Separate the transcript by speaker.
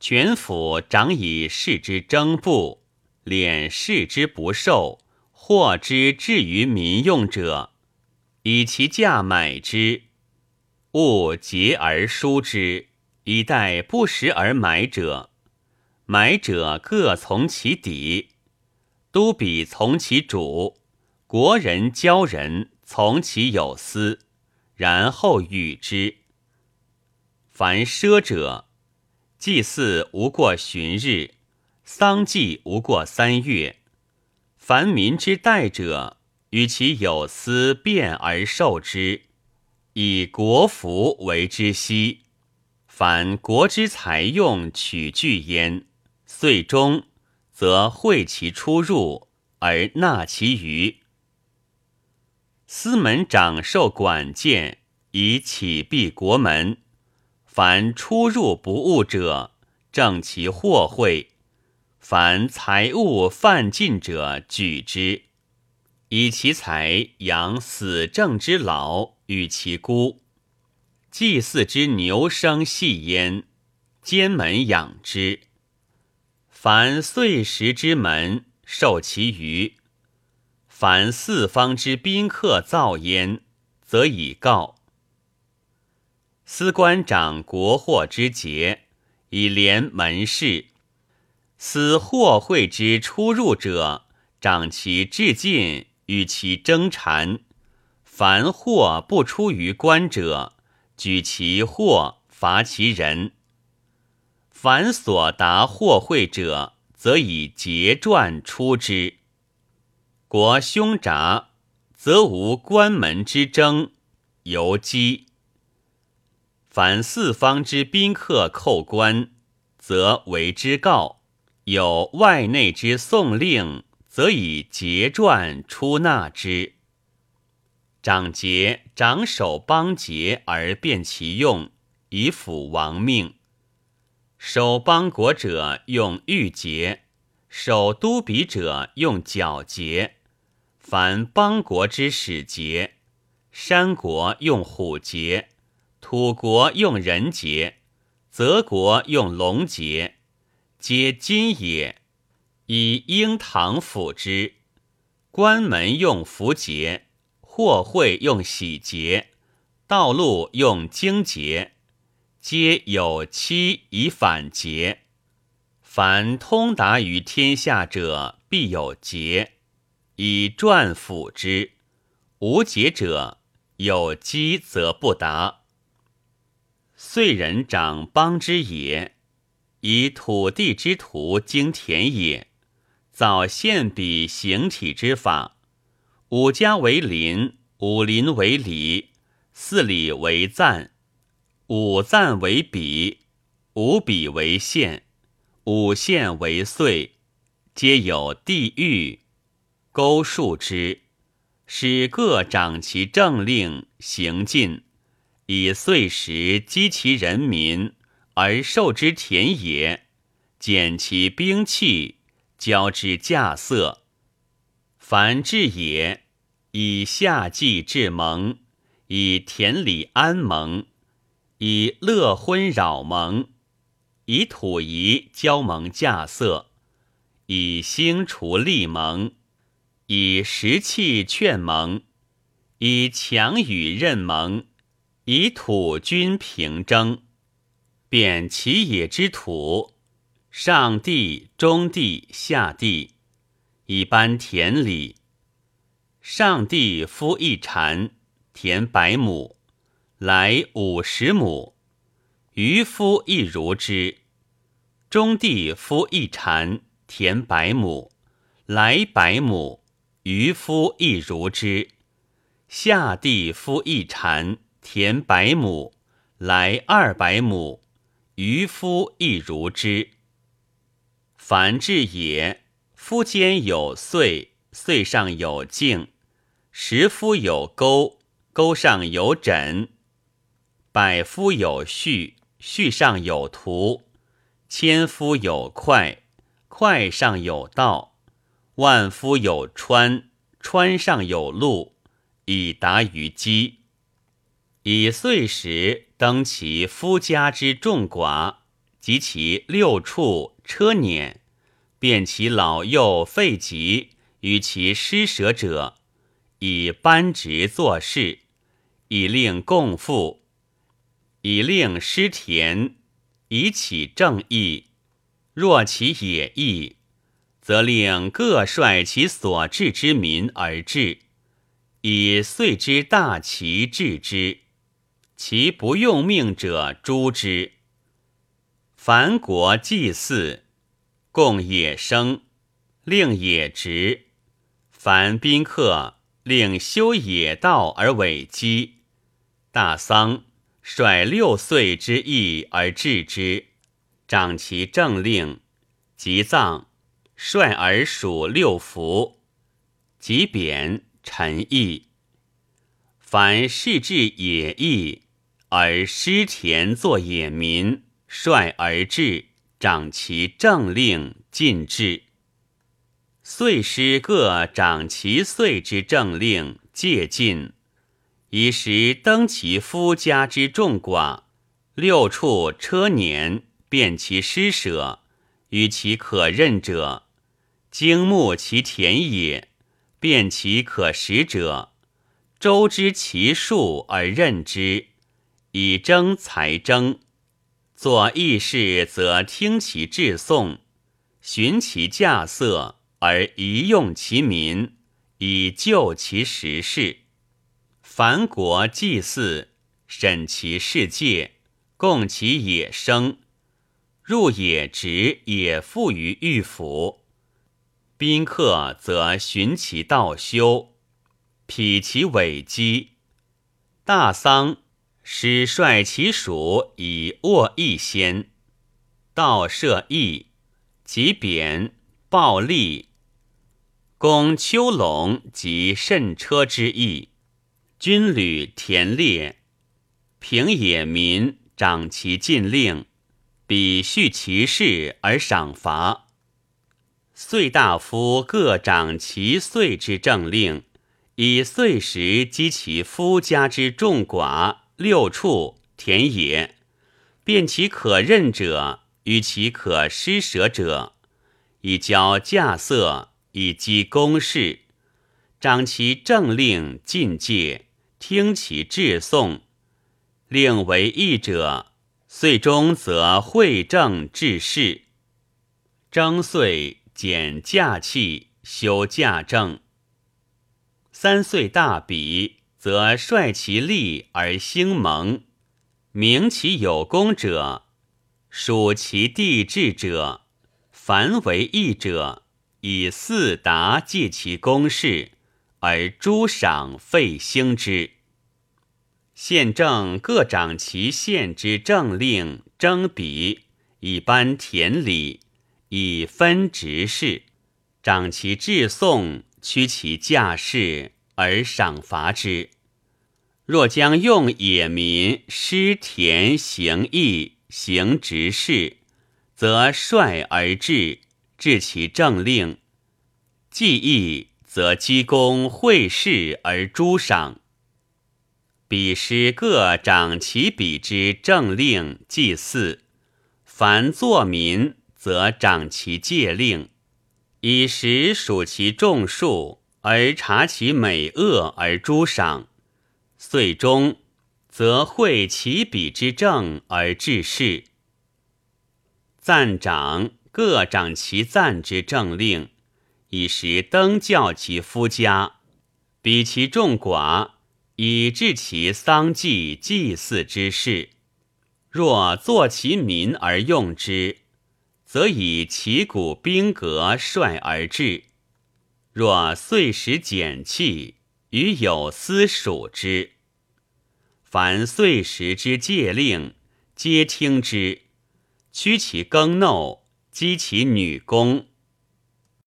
Speaker 1: 全府长以视之征布，敛视之不受，货之至于民用者，以其价买之，物节而疏之，以待不时而买者。买者各从其底，都比从其主，国人交人从其有私，然后与之。凡奢者，祭祀无过旬日，丧祭无过三月。凡民之代者，与其有司变而受之，以国服为之息。凡国之财用取据焉。岁终，则会其出入而纳其余。司门长受管见，以启闭国门。凡出入不误者，正其货会；凡财物犯禁者，举之，以其财养死正之老，与其孤。祭祀之牛生细焉，监门养之。凡岁时之门，受其余；凡四方之宾客造焉，则以告。司官长国货之节，以连门市；司货会之出入者，长其至近，与其争缠。凡货不出于官者，举其货，罚其人。凡所达货贿者，则以节传出之。国凶札，则无关门之争，犹积。凡四方之宾客叩关，则为之告；有外内之送令，则以节传出纳之。长节，长守邦节而变其用，以辅亡命。守邦国者用玉节，守都比者用角节。凡邦国之使节，山国用虎节，土国用人节，泽国用龙节，皆金也。以鹰堂辅之。关门用符节，货会用喜节，道路用经节。皆有期以反节，凡通达于天下者，必有节，以传辅之。无节者，有机则不达。岁人长邦之野，以土地之徒经田野，造献比形体之法。五家为邻，五邻为里，四里为赞。五赞为比，五比为县，五县为岁，皆有地域，勾数之，使各掌其政令行进，以岁时积其人民而受之田野，减其兵器，交之稼色。凡治也，以夏季至盟，以田里安盟。以乐婚扰盟，以土仪交盟稼色，以兴除利盟，以石器劝盟，以强与任盟，以土君平征，贬其野之土，上地、中地、下地，以颁田里。上地夫一禅，田百亩。来五十亩，渔夫亦如之；中地夫一禅，田百亩，来百亩，渔夫亦如之；下地夫一禅，田百亩，来二百亩，渔夫亦如之。凡至也，夫间有岁，岁上有茎，十夫有钩，钩上有枕。百夫有序，序上有图；千夫有快，快上有道；万夫有川，川上有路，以达于机。以岁时登其夫家之众寡，及其六畜车辇，便其老幼废疾与其施舍者，以班职作事，以令共富，以令施田，以起正义。若其野役，则令各率其所治之民而治，以遂之大旗治之。其不用命者诛之。凡国祭祀，供野生，令野直；凡宾客，令修野道而委基。大丧，率六岁之役而治之，掌其政令；即葬，率而属六服；即贬，臣役。凡事至野役。而失田作野民，率而治，掌其政令，尽治。岁师各掌其岁之政令，戒禁，以时登其夫家之众寡，六处车年，辨其施舍，与其可任者，经牧其田野，辨其可食者，周知其数而任之。以征才征，作义事则听其致颂，循其驾色而宜用其民，以救其时事。凡国祭祀，审其世界，供其野生，入野直也附于御府。宾客则循其道修，匹其尾基。大丧。使率其属以握义先，道设义，即贬暴戾，攻丘陇及甚车之意，军旅田猎，平野民，长其禁令，比叙其事而赏罚。岁大夫各掌其岁之政令，以岁时积其夫家之众寡。六处田野，辨其可任者与其可施舍者，以交稼色，以积公事，掌其政令禁戒，听其致颂，令为义者，岁终则会政治事。征岁减驾器，修驾政。三岁大比。则率其力而兴盟，明其有功者，属其地志者，凡为义者，以四达借其公事，而诸赏废兴之。县政各掌其县之政令，征比以颁田礼，以分职事，掌其治讼，屈其驾事。而赏罚之。若将用野民施田行义行直事，则率而治，治其政令；既义，则积功会事而诛赏。彼师各掌其比之政令祭祀，凡作民，则掌其戒令，以时属其众数。而察其美恶而诛赏，遂终，则会其比之政而治事。赞长各掌其赞之政令，以时登教其夫家，比其众寡，以治其丧祭祭祀之事。若作其民而用之，则以其古兵革率而治。若岁时减气，与有司属之。凡岁时之戒令，皆听之。屈其耕耨，击其女工，